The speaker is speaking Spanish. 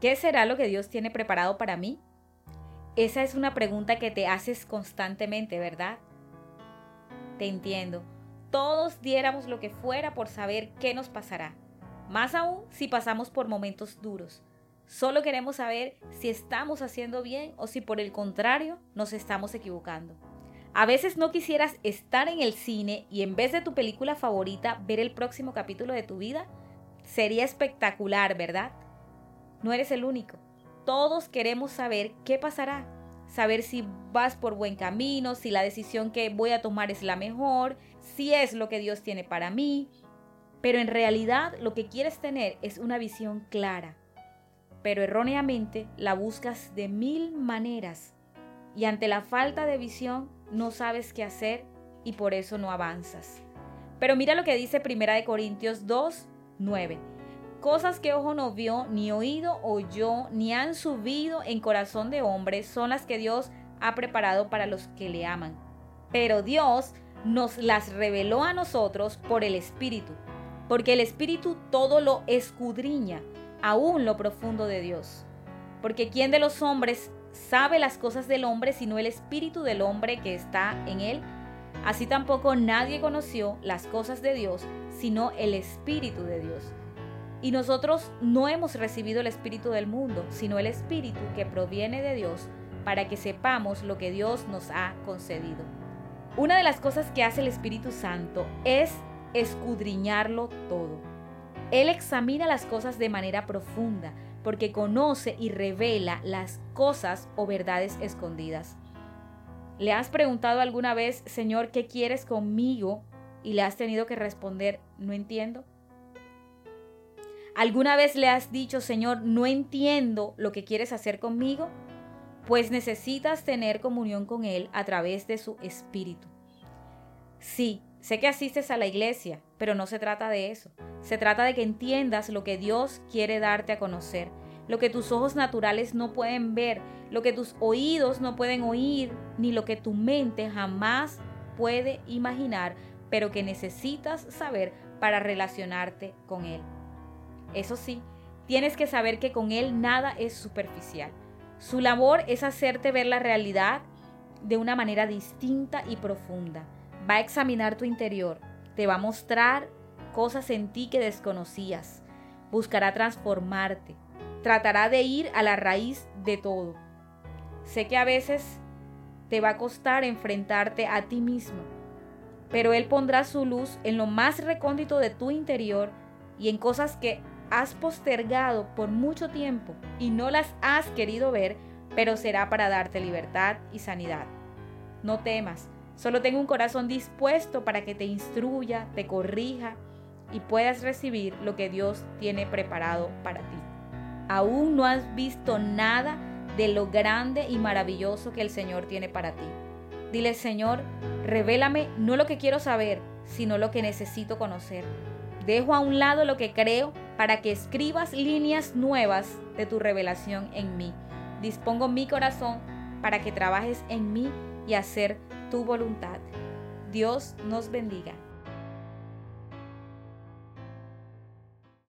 ¿Qué será lo que Dios tiene preparado para mí? Esa es una pregunta que te haces constantemente, ¿verdad? Te entiendo. Todos diéramos lo que fuera por saber qué nos pasará. Más aún si pasamos por momentos duros. Solo queremos saber si estamos haciendo bien o si por el contrario nos estamos equivocando. A veces no quisieras estar en el cine y en vez de tu película favorita ver el próximo capítulo de tu vida. Sería espectacular, ¿verdad? No eres el único. Todos queremos saber qué pasará, saber si vas por buen camino, si la decisión que voy a tomar es la mejor, si es lo que Dios tiene para mí. Pero en realidad lo que quieres tener es una visión clara. Pero erróneamente la buscas de mil maneras y ante la falta de visión no sabes qué hacer y por eso no avanzas. Pero mira lo que dice Primera de Corintios 2, 9. Cosas que ojo no vio, ni oído oyó, ni han subido en corazón de hombre son las que Dios ha preparado para los que le aman. Pero Dios nos las reveló a nosotros por el Espíritu, porque el Espíritu todo lo escudriña, aún lo profundo de Dios. Porque ¿quién de los hombres sabe las cosas del hombre sino el Espíritu del hombre que está en él? Así tampoco nadie conoció las cosas de Dios sino el Espíritu de Dios. Y nosotros no hemos recibido el Espíritu del mundo, sino el Espíritu que proviene de Dios, para que sepamos lo que Dios nos ha concedido. Una de las cosas que hace el Espíritu Santo es escudriñarlo todo. Él examina las cosas de manera profunda, porque conoce y revela las cosas o verdades escondidas. ¿Le has preguntado alguna vez, Señor, qué quieres conmigo? Y le has tenido que responder, no entiendo. ¿Alguna vez le has dicho, Señor, no entiendo lo que quieres hacer conmigo? Pues necesitas tener comunión con Él a través de su Espíritu. Sí, sé que asistes a la iglesia, pero no se trata de eso. Se trata de que entiendas lo que Dios quiere darte a conocer, lo que tus ojos naturales no pueden ver, lo que tus oídos no pueden oír, ni lo que tu mente jamás puede imaginar, pero que necesitas saber para relacionarte con Él. Eso sí, tienes que saber que con Él nada es superficial. Su labor es hacerte ver la realidad de una manera distinta y profunda. Va a examinar tu interior, te va a mostrar cosas en ti que desconocías, buscará transformarte, tratará de ir a la raíz de todo. Sé que a veces te va a costar enfrentarte a ti mismo, pero Él pondrá su luz en lo más recóndito de tu interior y en cosas que has postergado por mucho tiempo y no las has querido ver, pero será para darte libertad y sanidad. No temas, solo ten un corazón dispuesto para que te instruya, te corrija y puedas recibir lo que Dios tiene preparado para ti. Aún no has visto nada de lo grande y maravilloso que el Señor tiene para ti. Dile, Señor, revélame no lo que quiero saber, sino lo que necesito conocer. Dejo a un lado lo que creo para que escribas líneas nuevas de tu revelación en mí. Dispongo mi corazón para que trabajes en mí y hacer tu voluntad. Dios nos bendiga.